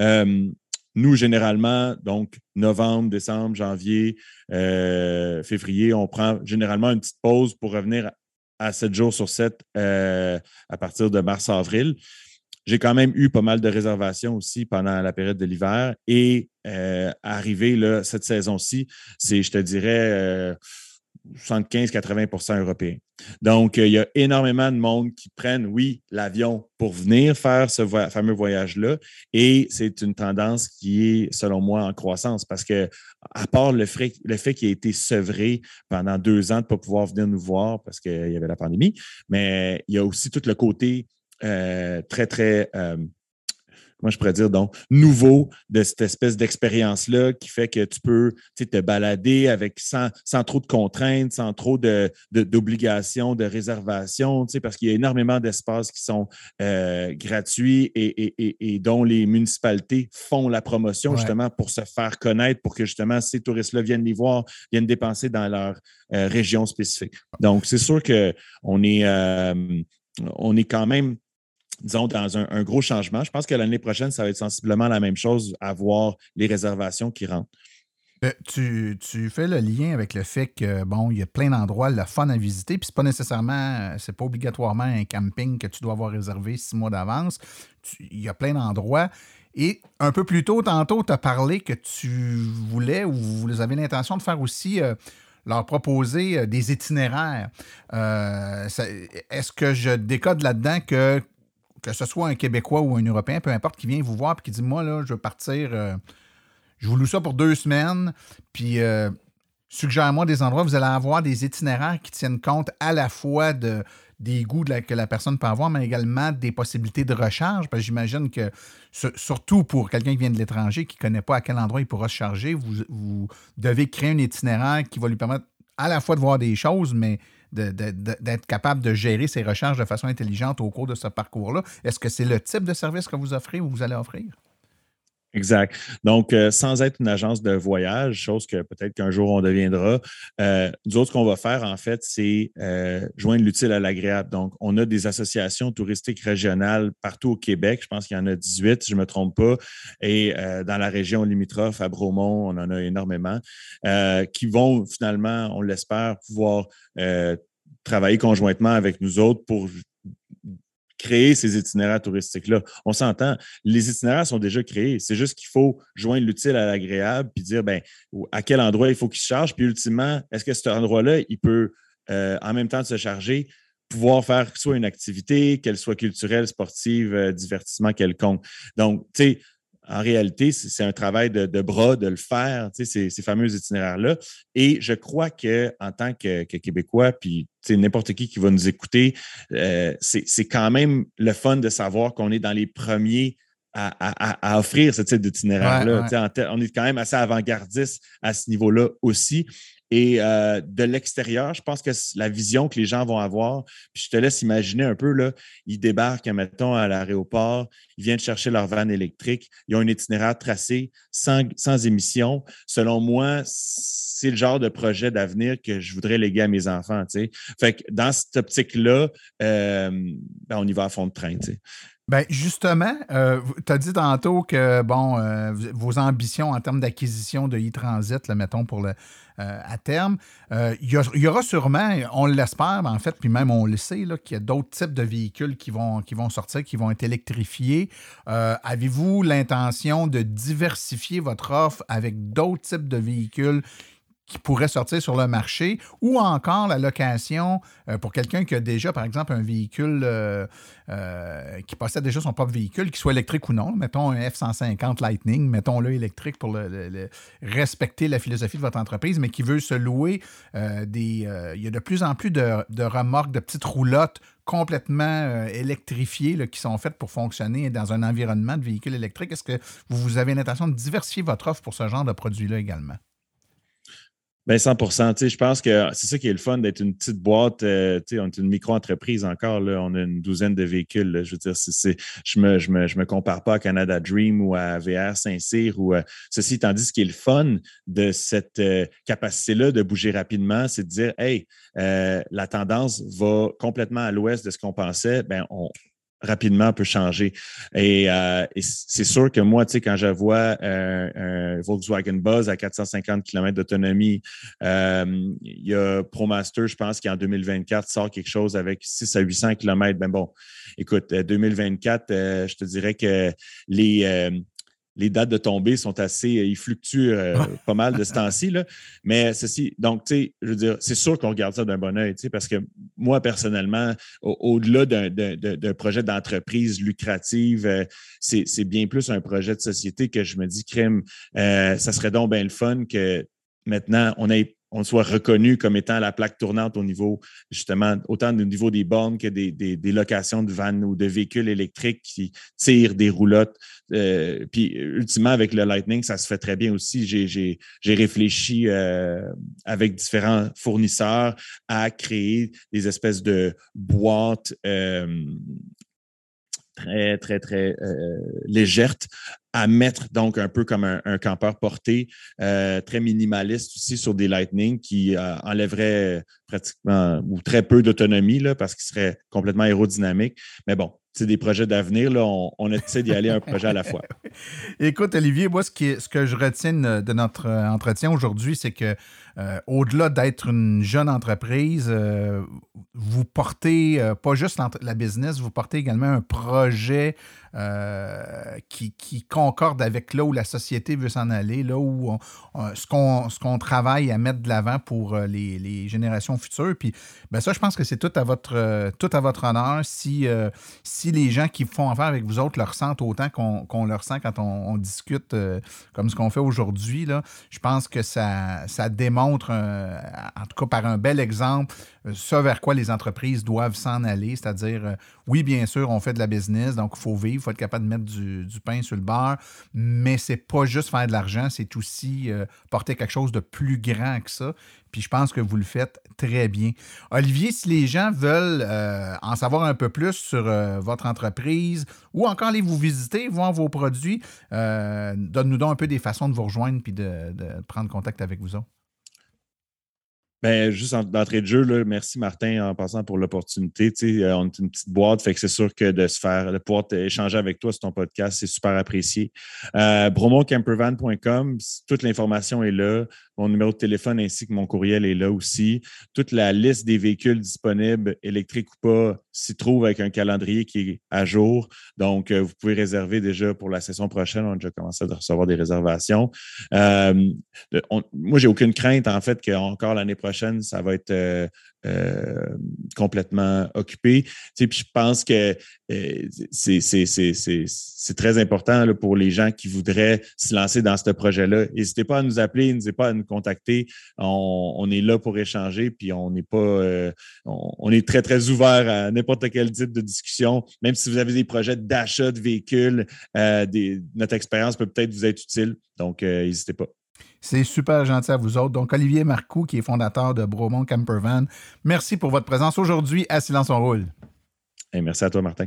Euh, nous, généralement, donc novembre, décembre, janvier, euh, février, on prend généralement une petite pause pour revenir à 7 jours sur 7 à partir de mars-avril. J'ai quand même eu pas mal de réservations aussi pendant la période de l'hiver. Et euh, arrivé là, cette saison-ci, c'est, je te dirais, 75-80% euh, européens. Donc, il y a énormément de monde qui prennent, oui, l'avion pour venir faire ce fameux voyage-là. Et c'est une tendance qui est, selon moi, en croissance parce que, à part le fait, le fait qu'il ait été sevré pendant deux ans de ne pas pouvoir venir nous voir parce qu'il y avait la pandémie, mais il y a aussi tout le côté euh, très, très, euh, comment je pourrais dire, donc, nouveau de cette espèce d'expérience-là qui fait que tu peux te balader avec sans, sans, trop de contraintes, sans trop d'obligations, de, de, réservations, parce qu'il y a énormément d'espaces qui sont euh, gratuits et, et, et, dont les municipalités font la promotion justement pour se faire connaître, pour que justement ces touristes-là viennent les voir, viennent dépenser dans leur euh, région spécifique. Donc, c'est sûr qu'on est, euh, on est quand même disons, dans un, gros changement. Je pense que l'année prochaine, ça va être sensiblement la même chose à voir les réservations qui rentrent. Euh, tu, fais le lien avec le fait que, bon, il y a plein d'endroits, le fun à visiter, puis c'est pas nécessairement, c'est pas obligatoirement un camping que tu dois avoir réservé six mois d'avance. Il y a plein d'endroits. Et un peu plus tôt, tantôt, tu as parlé que tu voulais ou vous avez l'intention de faire aussi euh, leur proposer euh, des itinéraires. Est-ce que je décode là-dedans que que ce soit un Québécois ou un Européen, peu importe, qui vient vous voir et qui dit Moi, là, je veux partir, euh, je vous loue ça pour deux semaines, puis euh, suggère-moi des endroits, vous allez avoir des itinéraires qui tiennent compte à la fois de, des goûts que la personne peut avoir, mais également des possibilités de recharge. Parce que j'imagine que, surtout pour quelqu'un qui vient de l'étranger, qui ne connaît pas à quel endroit il pourra se charger, vous, vous devez créer un itinéraire qui va lui permettre à la fois de voir des choses, mais d'être capable de gérer ses recherches de façon intelligente au cours de ce parcours-là? Est-ce que c'est le type de service que vous offrez ou vous allez offrir? Exact. Donc, euh, sans être une agence de voyage, chose que peut-être qu'un jour on deviendra, euh, nous autres, ce qu'on va faire, en fait, c'est euh, joindre l'utile à l'agréable. Donc, on a des associations touristiques régionales partout au Québec. Je pense qu'il y en a 18, si je ne me trompe pas. Et dans la région limitrophe, à Bromont, on en a énormément, qui vont finalement, on l'espère, pouvoir travailler conjointement avec nous autres pour créer ces itinéraires touristiques-là. On s'entend, les itinéraires sont déjà créés. C'est juste qu'il faut joindre l'utile à l'agréable puis dire ben, à quel endroit il faut qu'il se charge. Puis ultimement, est-ce que cet endroit-là, il peut, euh, en même temps se charger, pouvoir faire soit une activité, qu'elle soit culturelle, sportive, euh, divertissement quelconque. Donc, tu sais, en réalité, c'est un travail de, bras de le faire, ces, ces fameux itinéraires-là. Et je crois qu'en tant que, Québécois, puis n'importe qui qui va nous écouter, euh, c'est quand même le fun de savoir qu'on est dans les premiers à, offrir ce type d'itinéraire-là. On est quand même assez avant-gardiste à ce niveau-là aussi. Et euh, de l'extérieur, je pense que la vision que les gens vont avoir, puis je te laisse imaginer un peu, là, ils débarquent, mettons, à l'aéroport, ils viennent chercher leur van électrique, ils ont un itinéraire tracé sans, sans émission. Selon moi, c'est le genre de projet d'avenir que je voudrais léguer à mes enfants. Fait que dans cette optique-là, euh, ben, on y va à fond de train. Ben justement, euh, tu as dit tantôt que bon, euh, vos ambitions en termes d'acquisition de e-transit, mettons, pour le, euh, à terme, il y, aura sûrement, on l'espère, en fait, puis même on le sait, qu'il y a d'autres types de véhicules qui vont, qui vont sortir, qui vont être électrifiés. Avez-vous l'intention de diversifier votre offre avec d'autres types de véhicules qui pourrait sortir sur le marché ou encore la location euh, pour quelqu'un qui a déjà, par exemple, un véhicule euh, euh, qui possède déjà son propre véhicule, qu'il soit électrique ou non. Mettons un F-150 Lightning, mettons-le électrique pour respecter la philosophie de votre entreprise, mais qui veut se louer des. il y a de plus en plus de, remorques, de petites roulottes complètement électrifiées qui sont faites pour fonctionner dans un environnement de véhicule électrique. Est-ce que vous avez l'intention de diversifier votre offre pour ce genre de produit-là également? Bien, 100 Je pense que c'est ça qui est le fun d'être une petite boîte. Euh, on est une micro-entreprise encore. Là, on a une douzaine de véhicules. Je veux dire, je ne me, je me, je me, compare pas à Canada Dream ou à VR Saint-Cyr. Ou, ceci tandis ce qui est le fun de cette euh, capacité-là de bouger rapidement, c'est de dire Hey, euh, la tendance va complètement à l'ouest de ce qu'on pensait. Ben, on, rapidement peut changer. Euh, et, c'est sûr que moi, tu sais, quand je vois un, Volkswagen Buzz à 450 km d'autonomie, euh, il y a ProMaster, je pense, qui en 2024 sort quelque chose avec 6 à 800 km. Ben bon, écoute, 2024, euh, je te dirais que les les dates de tombée sont assez, euh, ils fluctuent euh, pas mal de ce temps-ci. Mais ceci, donc, tu sais, je veux dire, c'est sûr qu'on regarde ça d'un bon oeil, tu sais, parce que moi, personnellement, au-delà d'un projet d'entreprise lucrative, euh, c'est bien plus un projet de société que je me dis, crème, ça serait donc bien le fun que maintenant, on ait on soit reconnu comme étant la plaque tournante au niveau, justement, autant au niveau des bornes que des, locations de vannes ou de véhicules électriques qui tirent des roulottes. Euh, puis, ultimement, avec le Lightning, ça se fait très bien aussi. J'ai réfléchi euh, avec différents fournisseurs à créer des espèces de boîtes euh, très, très, très euh, légères à mettre donc un peu comme un, campeur porté, euh, très minimaliste aussi sur des Lightning qui euh, enlèverait pratiquement ou très peu d'autonomie parce qu'il serait complètement aérodynamique. Mais bon, c'est des projets d'avenir. On, on essaie d'y aller un projet à la fois. Écoute, Olivier, moi, ce, ce que je retiens de notre entretien aujourd'hui, c'est que euh, au-delà d'être une jeune entreprise, euh, vous portez euh, pas juste la business, vous portez également un projet qui, concorde avec là où la société veut s'en aller, là où ce qu'on travaille à mettre de l'avant pour les, générations futures. Puis ben ça, je pense que c'est tout à votre tout à votre honneur si, si les gens qui font affaire avec vous autres le ressentent autant qu'on le ressent quand on, discute comme ce qu'on fait aujourd'hui. Je pense que ça, ça montre, euh, en tout cas par un bel exemple, euh, ce vers quoi les entreprises doivent s'en aller. C'est-à-dire, euh, oui, bien sûr, on fait de la business, donc il faut vivre, il faut être capable de mettre du, pain sur le beurre, mais c'est pas juste faire de l'argent, c'est aussi porter quelque chose de plus grand que ça. Puis je pense que vous le faites très bien. Olivier, si les gens veulent en savoir un peu plus sur votre entreprise ou encore aller vous visiter, voir vos produits, donne-nous donc un peu des façons de vous rejoindre puis de, de prendre contact avec vous autres. Ben, juste d'entrée de jeu, là, merci Martin en passant pour l'opportunité. Euh, on est une petite boîte, fait que c'est sûr que de se faire, de pouvoir échanger avec toi sur ton podcast, c'est super apprécié. Euh, bromocampervan.com, toute l'information est là. Mon numéro de téléphone ainsi que mon courriel est là aussi. Toute la liste des véhicules disponibles, électriques ou pas, s'y trouve avec un calendrier qui est à jour. Donc, euh, vous pouvez réserver déjà pour la session prochaine. On a déjà commencé à recevoir des réservations. Euh, moi, j'ai aucune crainte, en fait, qu'encore l'année prochaine, ça va être euh, euh, complètement occupé. Tu puis je pense que euh, c'est très important pour les gens qui voudraient se lancer dans ce projet-là. N'hésitez pas à nous appeler, n'hésitez pas à nous contacter. On, est là pour échanger, puis on n'est pas euh, on, est très, très ouvert à n'importe quel type de discussion. Même si vous avez des projets d'achat de véhicules, notre expérience peut peut-être vous être utile. Donc, n'hésitez pas. C'est super gentil à vous autres. Donc, Olivier Marcoux, qui est fondateur de Bromont Campervan, merci pour votre présence aujourd'hui à Silence on Roule. Et merci à toi, Martin.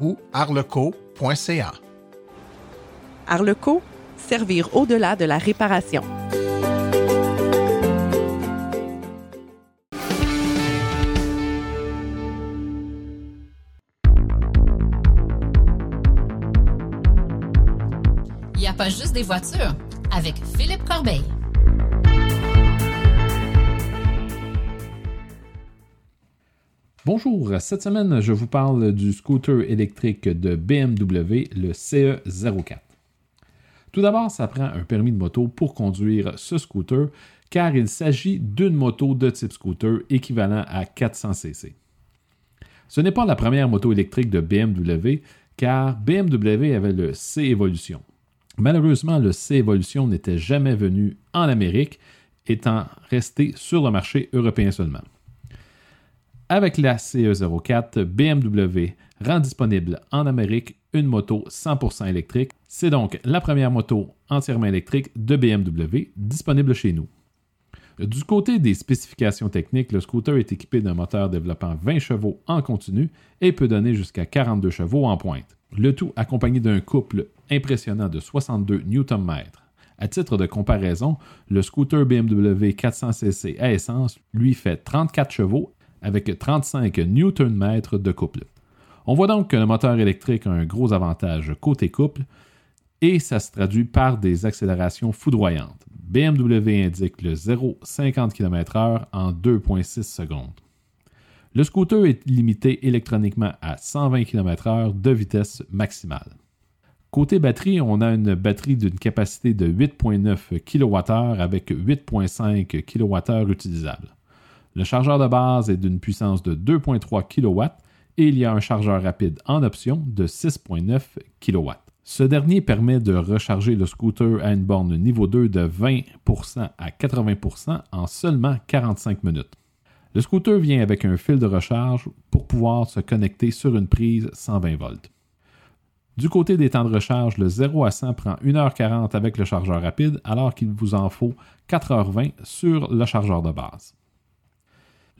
ou arleco.ca. Arleco, servir au-delà de la réparation. Il n'y a pas juste des voitures avec Philippe Corbeil. Bonjour, cette semaine je vous parle du scooter électrique de BMW, le CE04. Tout d'abord, ça prend un permis de moto pour conduire ce scooter car il s'agit d'une moto de type scooter équivalent à 400 cc. Ce n'est pas la première moto électrique de BMW car BMW avait le C Evolution. Malheureusement, le C-Evolution n'était jamais venu en Amérique, étant resté sur le marché européen seulement. Avec la CE04, BMW rend disponible en Amérique une moto 100% électrique. C'est donc la première moto entièrement électrique de BMW disponible chez nous. Du côté des spécifications techniques, le scooter est équipé d'un moteur développant 20 chevaux en continu et peut donner jusqu'à 42 chevaux en pointe. Le tout accompagné d'un couple impressionnant de 62 Nm. À titre de comparaison, le scooter BMW 400cc à essence lui fait 34 chevaux avec 35 Nm de couple. On voit donc que le moteur électrique a un gros avantage côté couple et ça se traduit par des accélérations foudroyantes. BMW indique le 0,50 km/h en 2,6 secondes. Le scooter est limité électroniquement à 120 km/h de vitesse maximale. Côté batterie, on a une batterie d'une capacité de 8,9 kWh avec 8,5 kWh utilisables. Le chargeur de base est d'une puissance de 2,3 kW et il y a un chargeur rapide en option de 6,9 kW. Ce dernier permet de recharger le scooter à une borne niveau 2 de 20% à 80% en seulement 45 minutes. Le scooter vient avec un fil de recharge pour pouvoir se connecter sur une prise 120 volts. Du côté des temps de recharge, le 0 à 100 prend 1h40 avec le chargeur rapide alors qu'il vous en faut 4h20 sur le chargeur de base.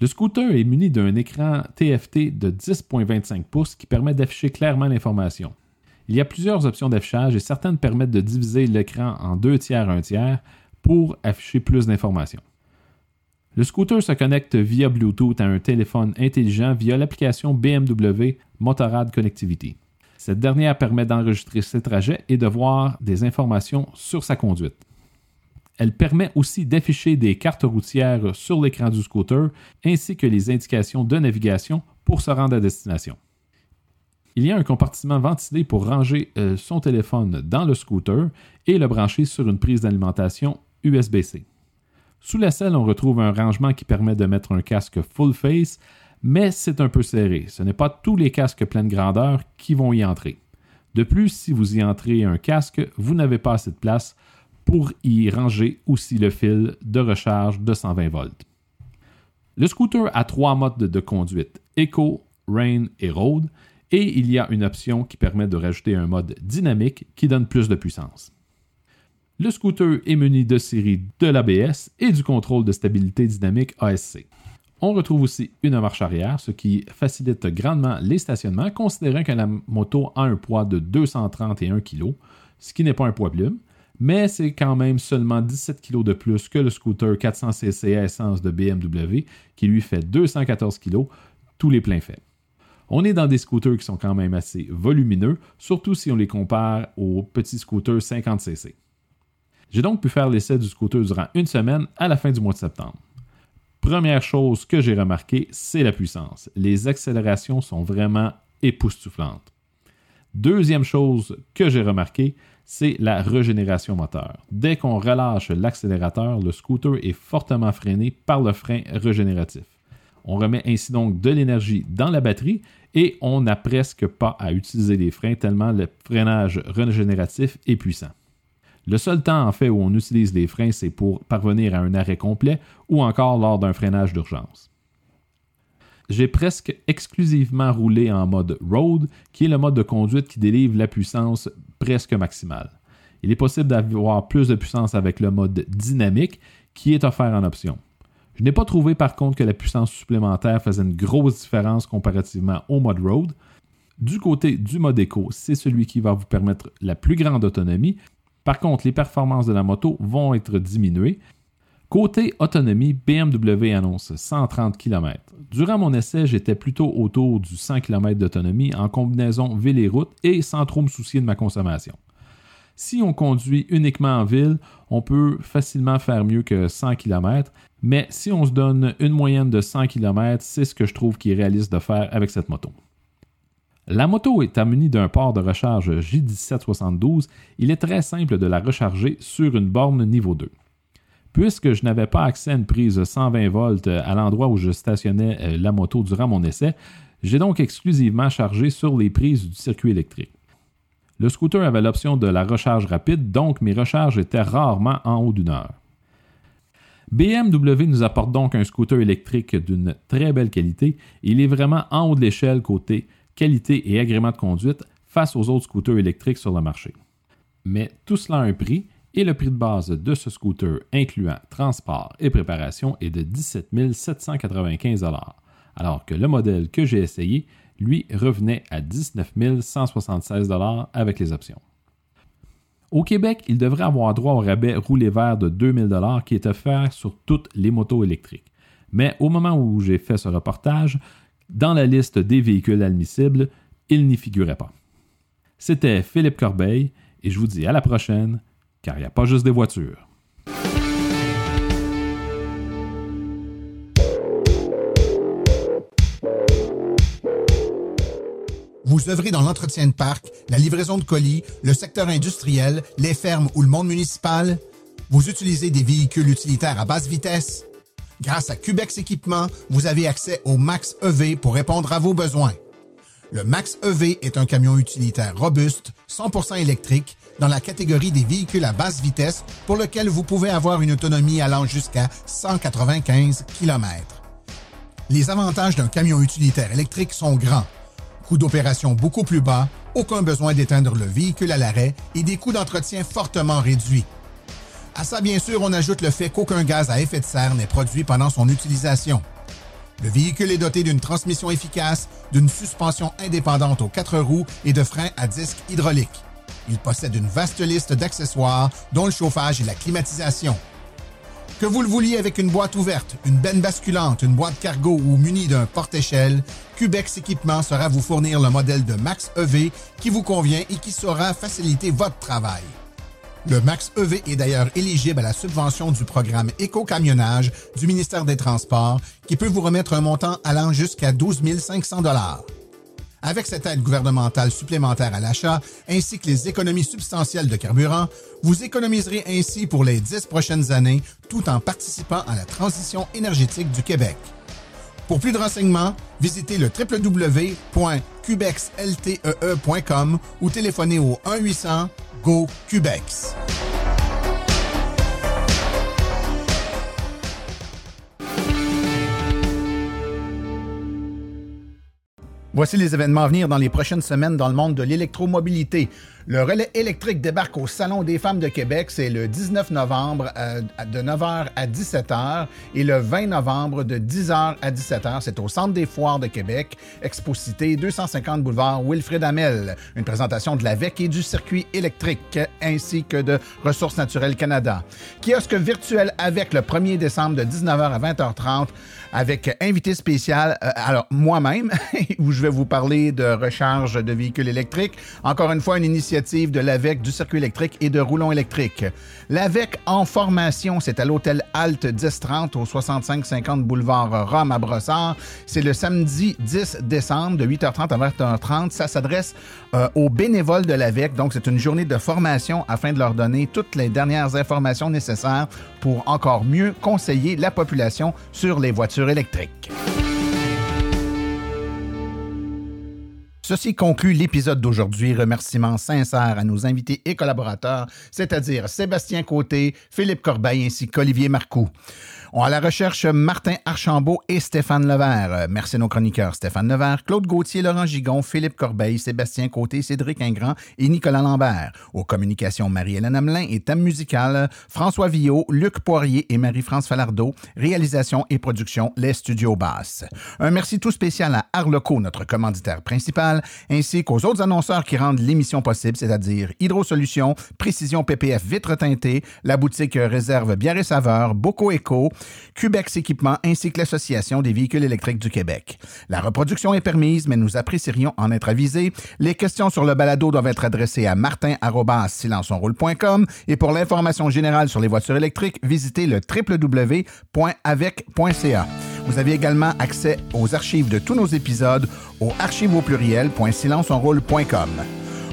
Le scooter est muni d'un écran TFT de 10.25 pouces qui permet d'afficher clairement l'information. Il y a plusieurs options d'affichage et certaines permettent de diviser l'écran en deux tiers, un tiers pour afficher plus d'informations. Le scooter se connecte via Bluetooth à un téléphone intelligent via l'application BMW Motorrad Connectivity. Cette dernière permet d'enregistrer ses trajets et de voir des informations sur sa conduite. Elle permet aussi d'afficher des cartes routières sur l'écran du scooter ainsi que les indications de navigation pour se rendre à destination. Il y a un compartiment ventilé pour ranger euh, son téléphone dans le scooter et le brancher sur une prise d'alimentation USB-C. Sous la selle, on retrouve un rangement qui permet de mettre un casque full face, mais c'est un peu serré. Ce n'est pas tous les casques pleine grandeur qui vont y entrer. De plus, si vous y entrez un casque, vous n'avez pas assez de place pour y ranger aussi le fil de recharge de 120 volts. Le scooter a trois modes de conduite, Eco, Rain et Road, et il y a une option qui permet de rajouter un mode dynamique qui donne plus de puissance. Le scooter est muni de série de l'ABS et du contrôle de stabilité dynamique ASC. On retrouve aussi une marche arrière, ce qui facilite grandement les stationnements, considérant que la moto a un poids de 231 kg, ce qui n'est pas un poids plume, mais c'est quand même seulement 17 kg de plus que le scooter 400cc à essence de BMW, qui lui fait 214 kg, tous les pleins faits. On est dans des scooters qui sont quand même assez volumineux, surtout si on les compare aux petits scooters 50cc. J'ai donc pu faire l'essai du scooter durant une semaine à la fin du mois de septembre. Première chose que j'ai remarqué, c'est la puissance. Les accélérations sont vraiment époustouflantes. Deuxième chose que j'ai remarqué, c'est la régénération moteur. Dès qu'on relâche l'accélérateur, le scooter est fortement freiné par le frein régénératif. On remet ainsi donc de l'énergie dans la batterie et on n'a presque pas à utiliser les freins tellement le freinage régénératif est puissant. Le seul temps en fait où on utilise les freins, c'est pour parvenir à un arrêt complet ou encore lors d'un freinage d'urgence. J'ai presque exclusivement roulé en mode road, qui est le mode de conduite qui délivre la puissance presque maximale. Il est possible d'avoir plus de puissance avec le mode dynamique, qui est offert en option. Je n'ai pas trouvé par contre que la puissance supplémentaire faisait une grosse différence comparativement au mode road. Du côté du mode éco, c'est celui qui va vous permettre la plus grande autonomie. Par contre, les performances de la moto vont être diminuées. Côté autonomie, BMW annonce 130 km. Durant mon essai, j'étais plutôt autour du 100 km d'autonomie en combinaison ville et route et sans trop me soucier de ma consommation. Si on conduit uniquement en ville, on peut facilement faire mieux que 100 km, mais si on se donne une moyenne de 100 km, c'est ce que je trouve qui est réaliste de faire avec cette moto. La moto est munie d'un port de recharge J1772. Il est très simple de la recharger sur une borne niveau 2. Puisque je n'avais pas accès à une prise 120 volts à l'endroit où je stationnais euh, la moto durant mon essai, j'ai donc exclusivement chargé sur les prises du circuit électrique. Le scooter avait l'option de la recharge rapide, donc mes recharges étaient rarement en haut d'une heure. BMW nous apporte donc un scooter électrique d'une très belle qualité. Il est vraiment en haut de l'échelle côté qualité et agrément de conduite face aux autres scooters électriques sur le marché. Mais tout cela a un prix et le prix de base de ce scooter, incluant transport et préparation, est de 17 795 alors que le modèle que j'ai essayé, lui, revenait à 19 176 avec les options. Au Québec, il devrait avoir droit au rabais roulé vert de 2000 qui est offert sur toutes les motos électriques. Mais au moment où j'ai fait ce reportage, dans la liste des véhicules admissibles, il n'y figurait pas. C'était Philippe Corbeil et je vous dis à la prochaine, car il n'y a pas juste des voitures. Vous œuvrez dans l'entretien de parc, la livraison de colis, le secteur industriel, les fermes ou le monde municipal? Vous utilisez des véhicules utilitaires à basse vitesse? Grâce à Cubex Équipement, vous avez accès au Max EV pour répondre à vos besoins. Le Max EV est un camion utilitaire robuste, 100% électrique, dans la catégorie des véhicules à basse vitesse pour lequel vous pouvez avoir une autonomie allant jusqu'à 195 km. Les avantages d'un camion utilitaire électrique sont grands coût d'opération beaucoup plus bas, aucun besoin d'éteindre le véhicule à l'arrêt et des coûts d'entretien fortement réduits. À ça, bien sûr, on ajoute le fait qu'aucun gaz à effet de serre n'est produit pendant son utilisation. Le véhicule est doté d'une transmission efficace, d'une suspension indépendante aux quatre roues et de freins à disque hydraulique. Il possède une vaste liste d'accessoires, dont le chauffage et la climatisation. Que vous le vouliez avec une boîte ouverte, une benne basculante, une boîte cargo ou muni d'un porte-échelle, Cubex Équipement sera vous fournir le modèle de Max EV qui vous convient et qui saura faciliter votre travail. Le Max EV est d'ailleurs éligible à la subvention du programme Éco-camionnage du ministère des Transports qui peut vous remettre un montant allant jusqu'à 12 500 avec cette aide gouvernementale supplémentaire à l'achat, ainsi que les économies substantielles de carburant, vous économiserez ainsi pour les dix prochaines années tout en participant à la transition énergétique du Québec. Pour plus de renseignements, visitez le www.cubexltee.com ou téléphonez au 1-800-GO-CUBEX. Voici les événements à venir dans les prochaines semaines dans le monde de l'électromobilité. Le relais électrique débarque au Salon des femmes de Québec. C'est le 19 novembre euh, de 9h à 17h et le 20 novembre de 10h à 17h. C'est au Centre des foires de Québec, Exposité 250 boulevard Wilfrid Amel. Une présentation de la VEC et du circuit électrique ainsi que de Ressources naturelles Canada. Kiosque virtuel avec le 1er décembre de 19h à 20h30 avec invité spécial, euh, alors moi-même, où je vais vous parler de recharge de véhicules électriques. Encore une fois, une initiative de l'AVEC, du circuit électrique et de roulons électriques. L'AVEC en formation, c'est à l'hôtel Alt 1030 au 6550 boulevard Rome à Brossard. C'est le samedi 10 décembre de 8h30 à 20h30. Ça s'adresse euh, aux bénévoles de l'AVEC. Donc, c'est une journée de formation afin de leur donner toutes les dernières informations nécessaires pour encore mieux conseiller la population sur les voitures électriques. Ceci conclut l'épisode d'aujourd'hui. Remerciements sincères à nos invités et collaborateurs, c'est-à-dire Sébastien Côté, Philippe Corbeil ainsi qu'Olivier Marcoux. On a la recherche Martin Archambault et Stéphane Levert. Merci à nos chroniqueurs Stéphane Levert, Claude Gauthier, Laurent Gigon, Philippe Corbeil, Sébastien Côté, Cédric Ingrand et Nicolas Lambert. Aux communications, Marie-Hélène Hamelin et thème musical, François Villot, Luc Poirier et Marie-France Falardeau. Réalisation et production, les studios basses. Un merci tout spécial à Arleco, notre commanditaire principal, ainsi qu'aux autres annonceurs qui rendent l'émission possible, c'est-à-dire Hydro Solutions, Précision PPF Vitre teintée, la boutique Réserve Bière et Saveur, Boco Eco, Cubex Équipement ainsi que l'Association des véhicules électriques du Québec. La reproduction est permise, mais nous apprécierions en être avisés. Les questions sur le balado doivent être adressées à martin.silenceonroule.com et pour l'information générale sur les voitures électriques, visitez le www.avec.ca. Vous avez également accès aux archives de tous nos épisodes au archive au